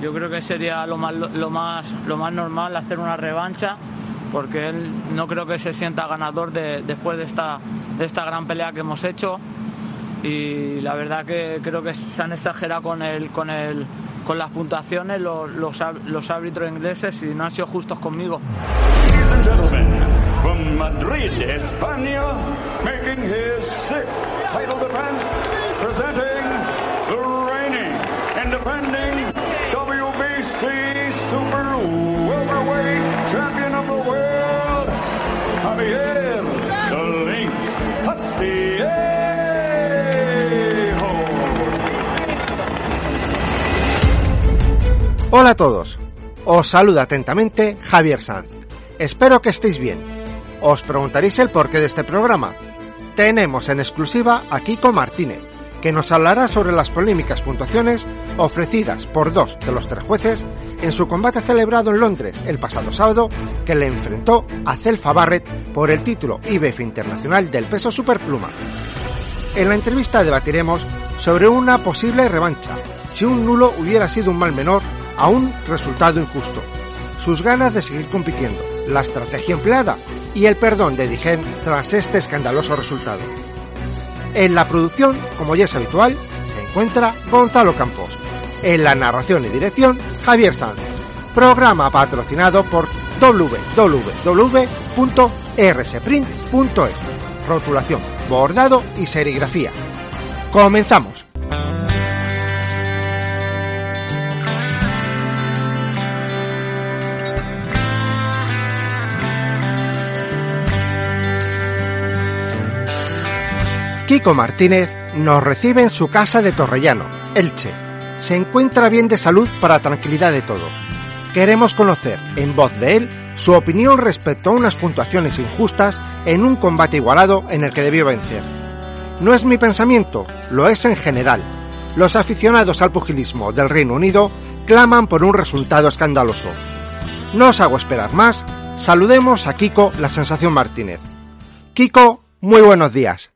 Yo creo que sería lo más, lo más, lo más normal hacer una revancha, porque él no creo que se sienta ganador de, después de esta, de esta gran pelea que hemos hecho. Y la verdad que creo que se han exagerado con el, con el, con las puntuaciones los, los, los árbitros ingleses y no han sido justos conmigo. From Madrid, España, making his sixth title defense, presenting Champion of the World, Javier The. Hola a todos. Os saluda atentamente Javier Sanz. Espero que estéis bien. Os preguntaréis el porqué de este programa. Tenemos en exclusiva a Kiko Martínez, que nos hablará sobre las polémicas puntuaciones ofrecidas por dos de los tres jueces en su combate celebrado en Londres el pasado sábado, que le enfrentó a Celfa Barrett por el título IBF Internacional del peso superpluma. En la entrevista debatiremos sobre una posible revancha, si un nulo hubiera sido un mal menor a un resultado injusto, sus ganas de seguir compitiendo, la estrategia empleada y el perdón de Digen tras este escandaloso resultado. En la producción, como ya es habitual, se encuentra Gonzalo Campos. En la narración y dirección, Javier Sanz. Programa patrocinado por www.rsprint.es. Rotulación, bordado y serigrafía. Comenzamos. Kiko Martínez nos recibe en su casa de Torrellano, Elche. Se encuentra bien de salud para tranquilidad de todos. Queremos conocer, en voz de él, su opinión respecto a unas puntuaciones injustas en un combate igualado en el que debió vencer. No es mi pensamiento, lo es en general. Los aficionados al pugilismo del Reino Unido claman por un resultado escandaloso. No os hago esperar más, saludemos a Kiko La Sensación Martínez. Kiko, muy buenos días.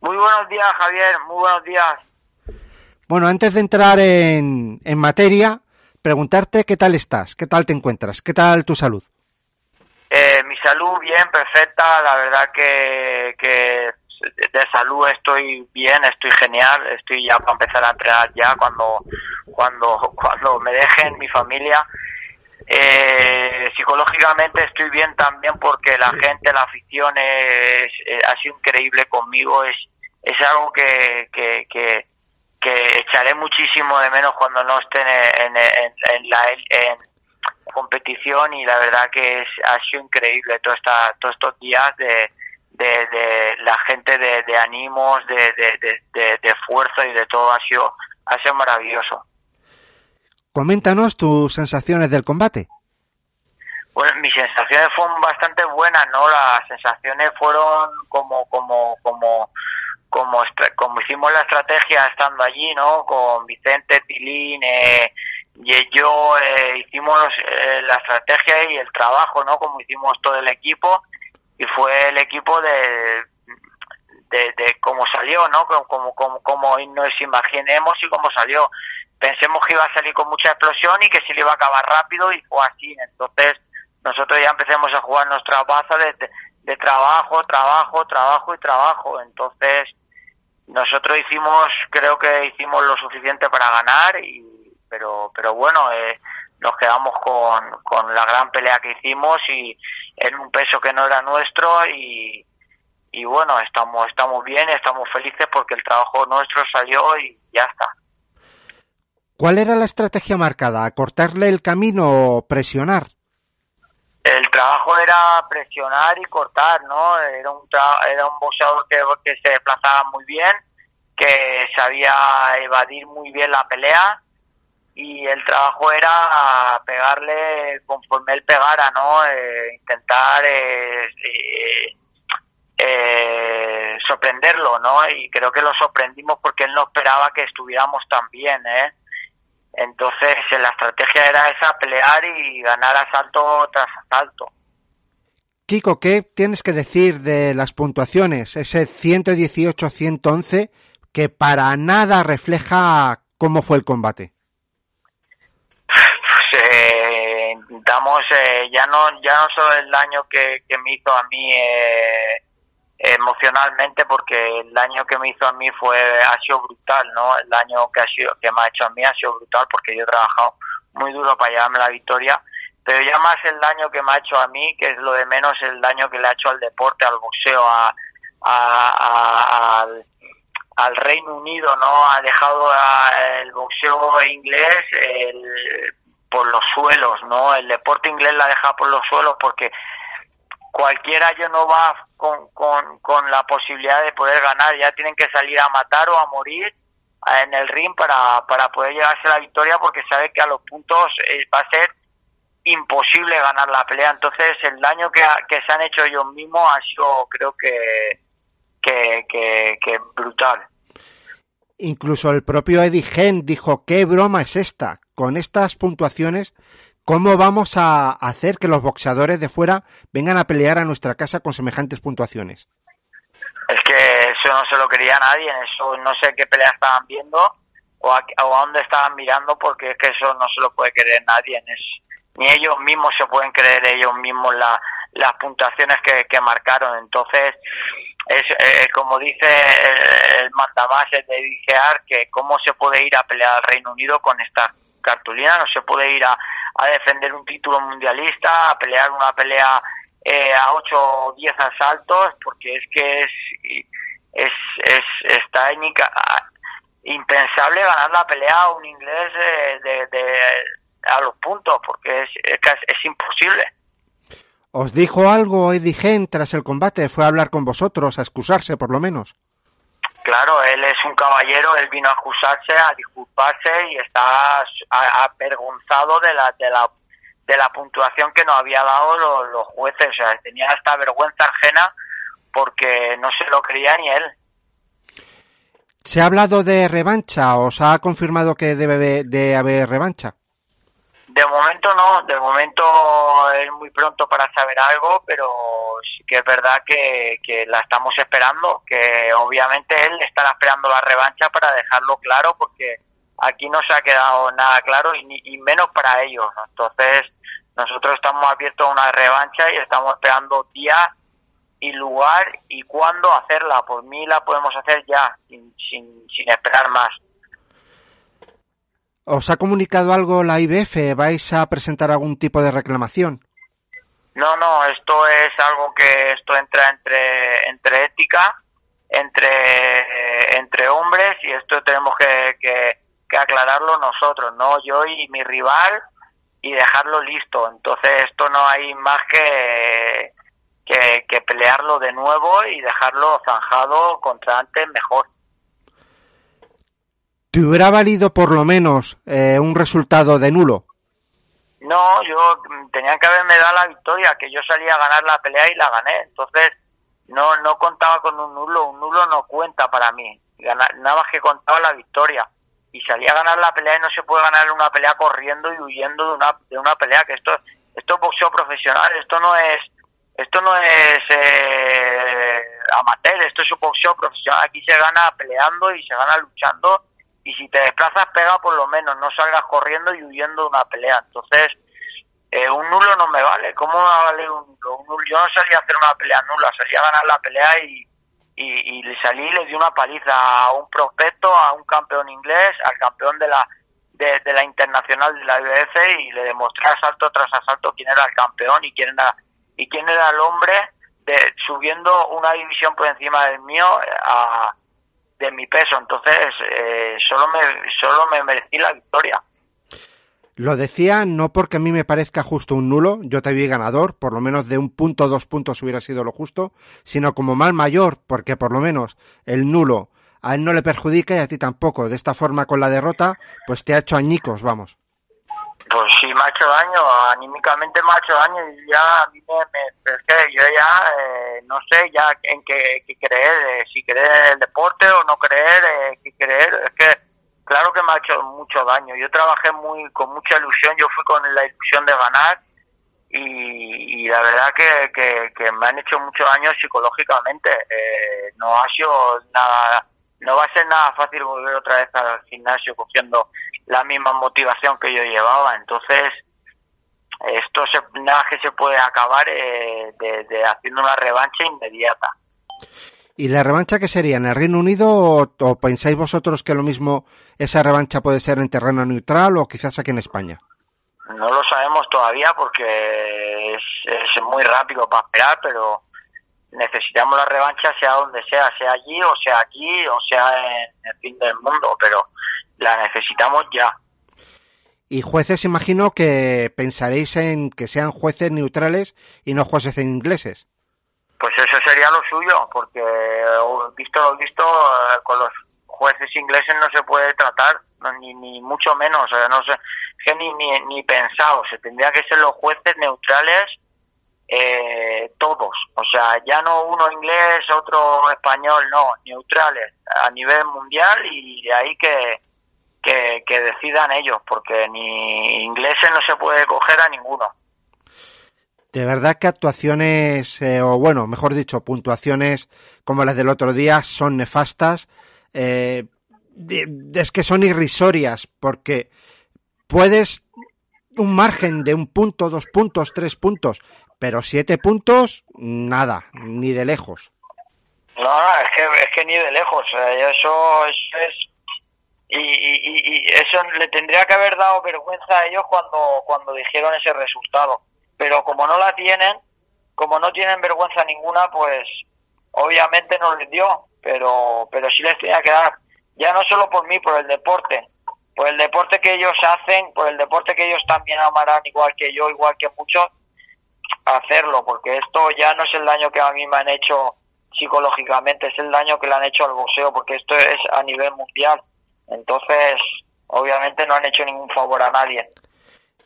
Muy buenos días, Javier. Muy buenos días. Bueno, antes de entrar en, en, materia, preguntarte qué tal estás, qué tal te encuentras, qué tal tu salud. Eh, mi salud bien, perfecta. La verdad que, que de salud estoy bien, estoy genial. Estoy ya para empezar a entrenar ya cuando, cuando, cuando me dejen mi familia. Eh, psicológicamente estoy bien también porque la gente, la afición es, es, ha sido increíble conmigo, es, es algo que, que, que, que, echaré muchísimo de menos cuando no esté en, en, en la en competición y la verdad que es, ha sido increíble todo esta, todos estos días de, de, de la gente de, de ánimos, de, de, de, de fuerza y de todo ha sido, ha sido maravilloso. Coméntanos tus sensaciones del combate. Bueno, mis sensaciones fueron bastante buenas, ¿no? Las sensaciones fueron como, como, como, como, como hicimos la estrategia estando allí, ¿no? Con Vicente, Tilín, eh, y yo eh, hicimos eh, la estrategia y el trabajo, ¿no? Como hicimos todo el equipo y fue el equipo de, de, de cómo salió, ¿no? Como, como, como nos imaginemos y cómo salió pensemos que iba a salir con mucha explosión y que se le iba a acabar rápido y fue así. Entonces nosotros ya empecemos a jugar nuestra baza de, de, de, trabajo, trabajo, trabajo y trabajo. Entonces nosotros hicimos, creo que hicimos lo suficiente para ganar, y, pero, pero bueno, eh, nos quedamos con, con la gran pelea que hicimos y en un peso que no era nuestro y, y bueno, estamos, estamos bien, estamos felices porque el trabajo nuestro salió y ya está. ¿Cuál era la estrategia marcada? ¿Cortarle el camino o presionar? El trabajo era presionar y cortar, ¿no? Era un, era un boxeador que, que se desplazaba muy bien, que sabía evadir muy bien la pelea y el trabajo era pegarle conforme él pegara, ¿no? Eh, intentar eh, eh, eh, sorprenderlo, ¿no? Y creo que lo sorprendimos porque él no esperaba que estuviéramos tan bien, ¿eh? Entonces la estrategia era esa, pelear y ganar asalto tras asalto. Kiko, ¿qué tienes que decir de las puntuaciones? Ese 118-111 que para nada refleja cómo fue el combate. Pues eh, intentamos, eh, ya no ya no solo el daño que, que me hizo a mí eh, emocionalmente, porque el daño que me hizo a mí fue ha sido brutal, ¿no? El daño que, ha sido, que me ha hecho a mí ha sido brutal porque yo he trabajado muy duro para llevarme la victoria pero ya más el daño que me ha hecho a mí, que es lo de menos el daño que le ha hecho al deporte, al boxeo, a, al, Reino Unido, ¿no? Ha dejado el boxeo inglés por los suelos, ¿no? El deporte inglés la ha dejado por los suelos porque cualquiera yo no va con, con, con la posibilidad de poder ganar, ya tienen que salir a matar o a morir en el ring para, para poder llevarse la victoria porque sabe que a los puntos eh, va a ser imposible ganar la pelea. Entonces, el daño que, que se han hecho ellos mismos ha sido, creo que, que, que, brutal. Incluso el propio Eddie Gen dijo, ¿qué broma es esta? Con estas puntuaciones, ¿cómo vamos a hacer que los boxeadores de fuera vengan a pelear a nuestra casa con semejantes puntuaciones? Es que eso no se lo quería nadie, eso no sé qué pelea estaban viendo o a, o a dónde estaban mirando porque es que eso no se lo puede querer nadie. Es, ni ellos mismos se pueden creer ellos mismos la, las puntuaciones que, marcaron. Entonces, es eh, como dice el, el mandamás de DGR, que cómo se puede ir a pelear al Reino Unido con esta cartulina, no se puede ir a, defender un título mundialista, a pelear una pelea eh, a 8 o 10 asaltos, porque es que es, es, es está impensable ganar la pelea a un inglés de, de a los puntos, porque es, es, imposible. ¿Os dijo algo Eddie Gen tras el combate? ¿Fue a hablar con vosotros, a excusarse por lo menos? Claro, él es un caballero, él vino a excusarse, a disculparse y está avergonzado de la, de la, de la puntuación que nos había dado los, jueces. O sea, tenía esta vergüenza ajena porque no se lo creía ni él. ¿Se ha hablado de revancha? ¿Os ha confirmado que debe de haber revancha? De momento no, de momento es muy pronto para saber algo, pero sí que es verdad que, la estamos esperando, que obviamente él estará esperando la revancha para dejarlo claro, porque aquí no se ha quedado nada claro y, y menos para ellos. Entonces, nosotros estamos abiertos a una revancha y estamos esperando día y lugar y cuándo hacerla. Por mí la podemos hacer ya, sin, sin, sin esperar más. ¿Os ha comunicado algo la IBF? ¿Vais a presentar algún tipo de reclamación? No, no, esto es algo que esto entra entre, entre ética, entre, entre hombres y esto tenemos que, que, aclararlo nosotros, ¿no? Yo y mi rival y dejarlo listo. Entonces esto no hay más que, que, que pelearlo de nuevo y dejarlo zanjado contra antes mejor. ¿Te hubiera valido por lo menos eh, un resultado de nulo? No, yo mm, tenía que haberme dado la victoria, que yo salía a ganar la pelea y la gané. Entonces, no no contaba con un nulo, un nulo no cuenta para mí. nada más que contaba la victoria. Y salía a ganar la pelea y no se puede ganar una pelea corriendo y huyendo de una, de una pelea, que esto, esto es boxeo profesional, esto no es esto no es eh, amateur, esto es un boxeo profesional. Aquí se gana peleando y se gana luchando y si te desplazas pega por lo menos, no salgas corriendo y huyendo de una pelea. Entonces, eh, un nulo no me vale. ¿Cómo me va a valer un nulo? Yo no salí a hacer una pelea nula, salí a ganar la pelea y, y, y salí y le di una paliza a un prospecto, a un campeón inglés, al campeón de la de, de la internacional de la IBF y le demostré asalto tras asalto quién era el campeón y quién era y quién era el hombre de, subiendo una división por encima del mío a, de mi peso, entonces eh, solo, me, solo me merecí la victoria. Lo decía no porque a mí me parezca justo un nulo, yo te vi ganador, por lo menos de un punto, dos puntos hubiera sido lo justo, sino como mal mayor, porque por lo menos el nulo a él no le perjudica y a ti tampoco. De esta forma, con la derrota, pues te ha hecho añicos, vamos. Pues sí, me ha hecho daño, anímicamente me ha hecho daño y ya a mí me, es que yo ya eh, no sé ya en qué, qué creer, eh, si creer en el deporte o no creer, eh, qué creer, es que claro que me ha hecho mucho daño. Yo trabajé muy con mucha ilusión, yo fui con la ilusión de ganar y, y la verdad que, que, que, me han hecho mucho daño psicológicamente. Eh, no ha sido nada, no va a ser nada fácil volver otra vez al gimnasio cogiendo la misma motivación que yo llevaba. Entonces, esto se, nada que se puede acabar eh, de, de, haciendo una revancha inmediata. ¿Y la revancha qué sería? ¿En el Reino Unido o, o, pensáis vosotros que lo mismo esa revancha puede ser en terreno neutral o quizás aquí en España? No lo sabemos todavía porque es, es muy rápido para esperar, pero necesitamos la revancha sea donde sea, sea allí o sea aquí o sea en el fin del mundo, pero la necesitamos ya. Y jueces, imagino que pensaréis en que sean jueces neutrales y no jueces ingleses. Pues eso sería lo suyo, porque visto lo visto, con los jueces ingleses no se puede tratar, ni, ni mucho menos, no sé, que ni, ni, ni pensado, se tendría que ser los jueces neutrales eh, todos, o sea, ya no uno inglés, otro español, no, neutrales a nivel mundial y de ahí que, que, decidan ellos, porque ni ingleses no se puede coger a ninguno. De verdad que actuaciones, eh, o bueno, mejor dicho, puntuaciones como las del otro día son nefastas. Eh, es que son irrisorias, porque puedes un margen de un punto, dos puntos, tres puntos, pero siete puntos, nada, ni de lejos. No, es que, es que ni de lejos, eso, eso es y, y, y, eso le tendría que haber dado vergüenza a ellos cuando, cuando dijeron ese resultado. Pero como no la tienen, como no tienen vergüenza ninguna, pues obviamente no les dio, pero, pero sí les tenía que dar, ya no solo por mí, por el deporte, por el deporte que ellos hacen, por el deporte que ellos también amarán, igual que yo, igual que muchos, hacerlo, porque esto ya no es el daño que a mí me han hecho psicológicamente, es el daño que le han hecho al boxeo, porque esto es a nivel mundial. Entonces, obviamente no han hecho ningún favor a nadie.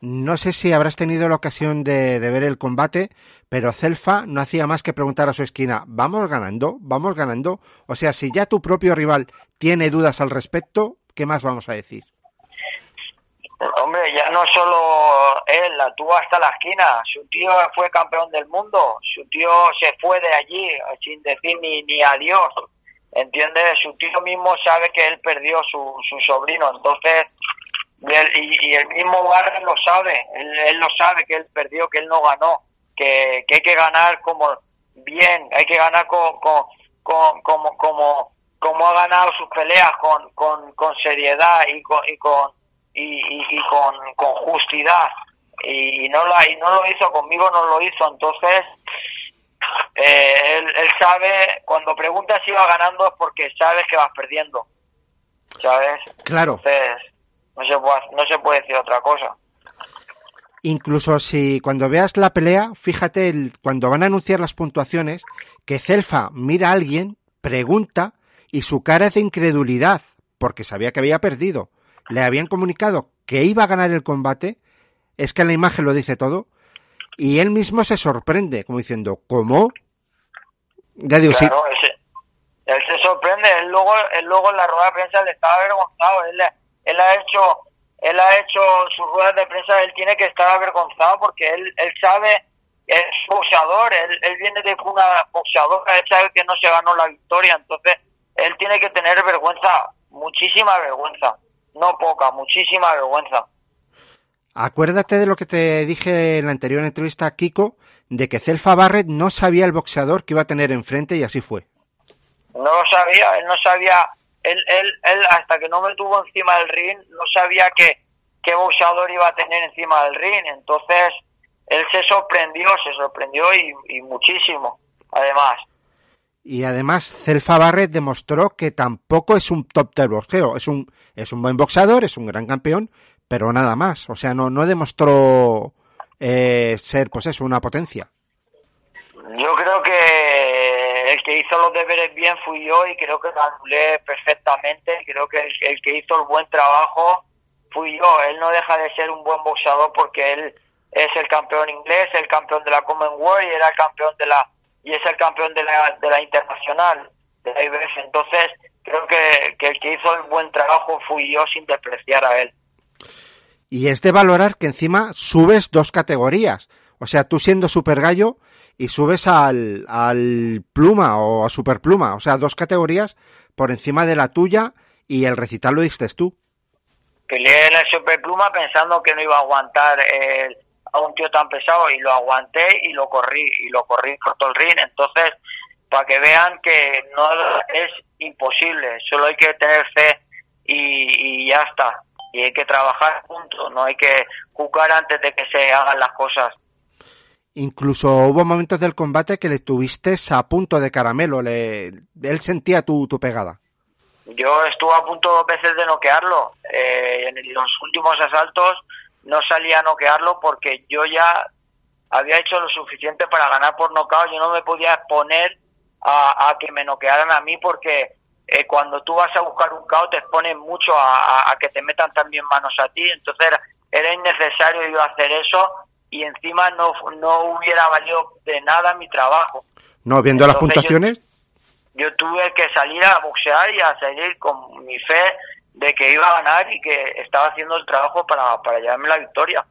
No sé si habrás tenido la ocasión de, ver el combate, pero Celfa no hacía más que preguntar a su esquina, ¿vamos ganando? ¿Vamos ganando? O sea, si ya tu propio rival tiene dudas al respecto, ¿qué más vamos a decir? Hombre, ya no solo él, tuvo hasta la esquina. Su tío fue campeón del mundo, su tío se fue de allí sin decir ni, ni adiós. ¿Entiendes? Su tío mismo sabe que él perdió su, su sobrino, entonces, y el, mismo Warren lo sabe, él, él, lo sabe que él perdió, que él no ganó, que, que hay que ganar como bien, hay que ganar con, con, con como, como, como ha ganado sus peleas, con, con, con seriedad y con, y con, y, y, y con, con justidad. Y no, lo, y no lo hizo conmigo, no lo hizo, entonces eh, él, él, sabe, cuando preguntas si va ganando es porque sabes que vas perdiendo, ¿sabes? Claro. Entonces, no se puede, no se puede decir otra cosa. Incluso si cuando veas la pelea, fíjate el, cuando van a anunciar las puntuaciones, que Celfa mira a alguien, pregunta y su cara es de incredulidad, porque sabía que había perdido. Le habían comunicado que iba a ganar el combate, es que la imagen lo dice todo, y él mismo se sorprende, como diciendo, ¿cómo? Ya digo, claro. Él, él se sorprende, él luego, él luego en la rueda de prensa le estaba avergonzado, él, él ha hecho, él ha hecho sus ruedas de prensa, él tiene que estar avergonzado porque él, él sabe, es boxeador, él, él viene de una boxeadora, él sabe que no se ganó la victoria, entonces él tiene que tener vergüenza, muchísima vergüenza, no poca, muchísima vergüenza. Acuérdate de lo que te dije en la anterior entrevista a Kiko, de que Celfa Barrett no sabía el boxeador que iba a tener enfrente y así fue. No lo sabía, él no sabía, él, él, él hasta que no me tuvo encima del ring, no sabía que, qué boxeador iba a tener encima del ring, entonces él se sorprendió, se sorprendió y, y muchísimo, además. Y además Celfa Barrett demostró que tampoco es un top del boxeo, es un, es un buen boxeador, es un gran campeón, pero nada más. O sea, no, demostró eh, ser, pues eso, una potencia. Yo creo que el que hizo los deberes bien fui yo y creo que lo anulé perfectamente. Creo que el, que hizo el buen trabajo fui yo. Él no deja de ser un buen boxeador porque él es el campeón inglés, el campeón de la Commonwealth y era el campeón de la y es el campeón de la, de la internacional de la IBF. Entonces creo que, que el que hizo el buen trabajo fui yo sin despreciar a él. Y es de valorar que encima subes dos categorías. O sea, tú siendo super gallo y subes al, al pluma o a super pluma. O sea, dos categorías por encima de la tuya y el recital lo diste tú. Peleé en el super pluma pensando que no iba a aguantar el, a un tío tan pesado y lo aguanté y lo corrí y lo corrí por todo el ring. Entonces, para que vean que no es imposible, solo hay que tener fe y, y ya está. Y hay que trabajar juntos, no hay que jugar antes de que se hagan las cosas. Incluso hubo momentos del combate que le tuviste a punto de caramelo, le, él sentía tu, tu pegada. Yo estuve a punto dos veces de noquearlo. Eh, en los últimos asaltos no salía a noquearlo porque yo ya había hecho lo suficiente para ganar por nocaut. Yo no me podía exponer a, que me noquearan a mí porque eh, cuando tú vas a buscar un KO te expones mucho a, que te metan también manos a ti. Entonces era, innecesario yo hacer eso y encima no, no hubiera valido de nada mi trabajo. No, viendo las puntuaciones. Yo, yo tuve que salir a boxear y a salir con mi fe de que iba a ganar y que estaba haciendo el trabajo para, para llevarme la victoria.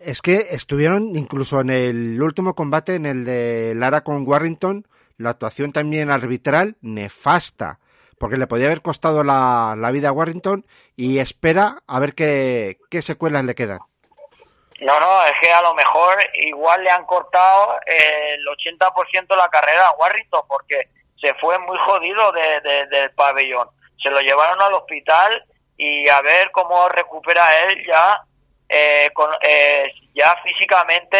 Es que estuvieron incluso en el último combate, en el de Lara con Warrington, la actuación también arbitral nefasta, porque le podía haber costado la, la vida a Warrington y espera a ver qué, qué secuelas le quedan. No, no, es que a lo mejor igual le han cortado el 80% de la carrera a Warrington porque se fue muy jodido de, del pabellón se lo llevaron al hospital y a ver cómo recupera él ya eh, con, eh, ya físicamente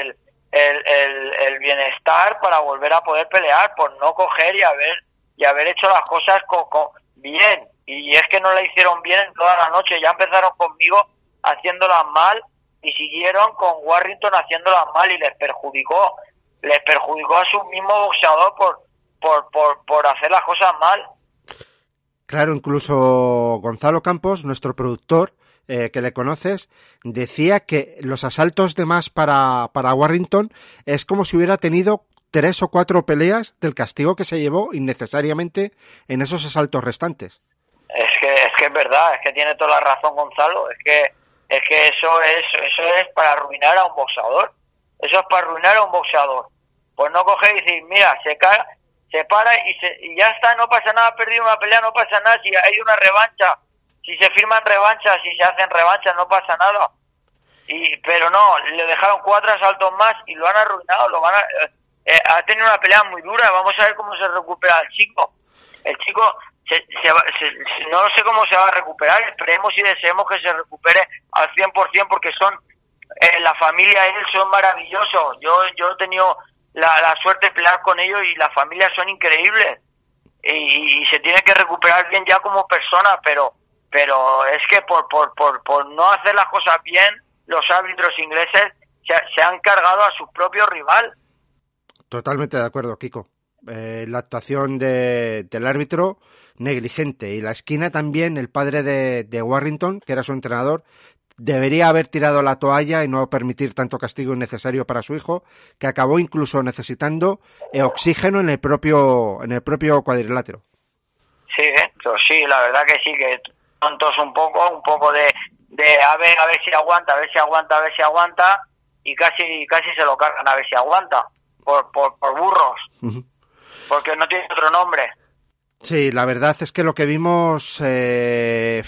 el, el, el, bienestar para volver a poder pelear por no coger y haber y haber hecho las cosas con, bien. Y es que no la hicieron bien en toda la noche ya empezaron conmigo haciéndolas mal y siguieron con Warrington haciéndolas mal y les perjudicó les perjudicó a su mismo boxeador por por, por, por hacer las cosas mal. Claro, incluso Gonzalo Campos, nuestro productor, eh, que le conoces, decía que los asaltos de más para, para Warrington es como si hubiera tenido tres o cuatro peleas del castigo que se llevó innecesariamente en esos asaltos restantes. Es que es que es verdad, es que tiene toda la razón Gonzalo, es que es que eso es eso es para arruinar a un boxeador. Eso es para arruinar a un boxeador. Pues no coger y decir, mira, se cae, se para y, se, y ya está, no pasa nada, perdido una pelea, no pasa nada, si hay una revancha, si se firman revanchas, si se hacen revanchas, no pasa nada. Y, pero no, le dejaron cuatro asaltos más y lo han arruinado, lo van a, eh, eh, ha tenido una pelea muy dura, vamos a ver cómo se recupera el chico. El chico, se, se, no sé cómo se va a recuperar, esperemos y deseemos que se recupere al 100% porque son, eh, la familia él son maravillosos. Yo, yo he tenido la, suerte de pelear con ellos y las familias son increíbles y, se tiene que recuperar bien ya como persona, pero pero es que por, por, por, por no hacer las cosas bien, los árbitros ingleses se, han cargado a su propio rival. Totalmente de acuerdo, Kiko. Eh, la actuación de, del árbitro negligente y la esquina también, el padre de, de Warrington, que era su entrenador, debería haber tirado la toalla y no permitir tanto castigo innecesario para su hijo, que acabó incluso necesitando oxígeno en el propio en el propio cuadrilátero. Sí, ¿eh? sí, la verdad que sí, que tontos un poco, un poco de, de a ver a ver si aguanta, a ver si aguanta, a ver si aguanta y casi casi se lo cargan a ver si aguanta por por, por burros, porque no tiene otro nombre. Sí, la verdad es que lo que vimos eh,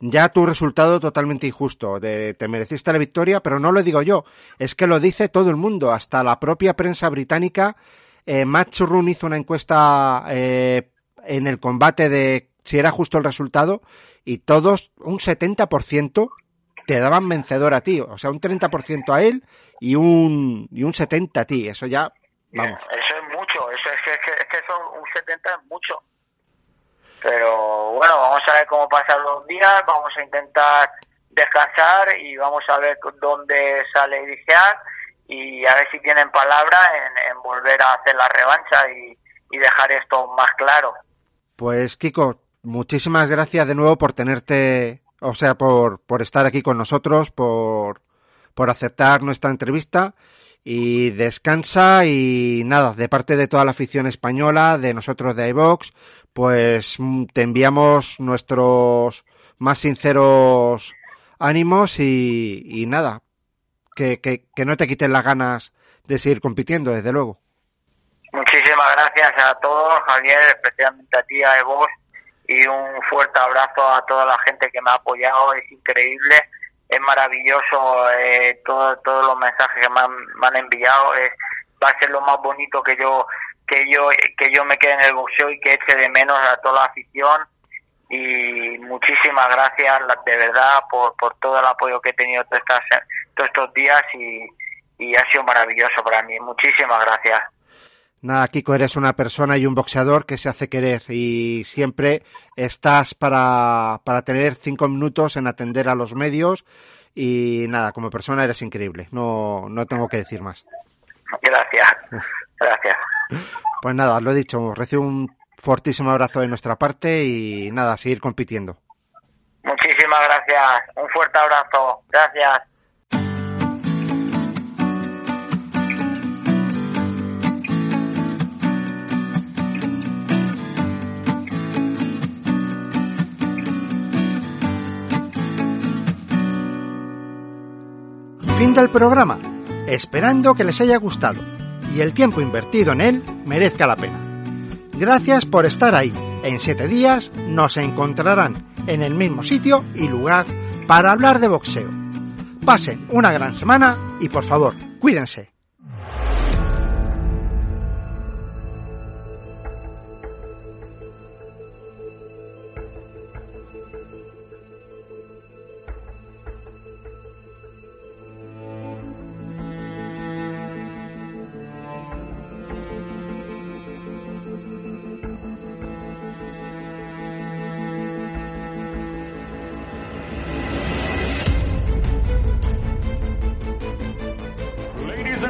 ya tu resultado totalmente injusto. De, te mereciste la victoria, pero no lo digo yo, es que lo dice todo el mundo, hasta la propia prensa británica. Eh, Matchroom hizo una encuesta eh, en el combate de si era justo el resultado y todos, un 70% te daban vencedor a ti, o sea, un 30% a él y un, y un 70% a ti, eso ya, vamos. Eso es mucho, eso es, es, es que son un 70 es mucho. Pero bueno, vamos a ver cómo pasan los días, vamos a intentar descansar y vamos a ver dónde sale Irigear y a ver si tienen palabra en, volver a hacer la revancha y, dejar esto más claro. Pues Kiko, muchísimas gracias de nuevo por tenerte, o sea, por, por estar aquí con nosotros, por, por aceptar nuestra entrevista y descansa y nada, de parte de toda la afición española, de nosotros de iVox, pues mm, te enviamos nuestros más sinceros ánimos y, nada, que, que, no te quiten las ganas de seguir compitiendo, desde luego. Muchísimas gracias a todos, Javier, especialmente a ti, a vos, y un fuerte abrazo a toda la gente que me ha apoyado, es increíble, es maravilloso eh, todo, todos los mensajes que me han, enviado, es, va a ser lo más bonito que yo que yo que yo me quede en el boxeo y que eche de menos a toda la afición y muchísimas gracias de verdad por, por todo el apoyo que he tenido todos, estos días y, ha sido maravilloso para mí. Muchísimas gracias. Nada, Kiko, eres una persona y un boxeador que se hace querer y siempre estás para, para tener cinco minutos en atender a los medios y nada, como persona eres increíble, no, no tengo que decir más. Gracias, gracias. Pues nada, lo he dicho, recibo un fortísimo abrazo de nuestra parte y nada, seguir compitiendo. Muchísimas gracias, un fuerte abrazo, gracias. Fin del programa, esperando que les haya gustado y el tiempo invertido en él merezca la pena. Gracias por estar ahí. En siete días nos encontrarán en el mismo sitio y lugar para hablar de boxeo. Pasen una gran semana y por favor, cuídense.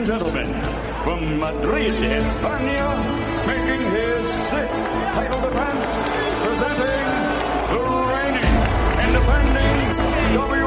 and gentlemen, from Madrid, España, making his sixth title defense, presenting the reigning independent. defending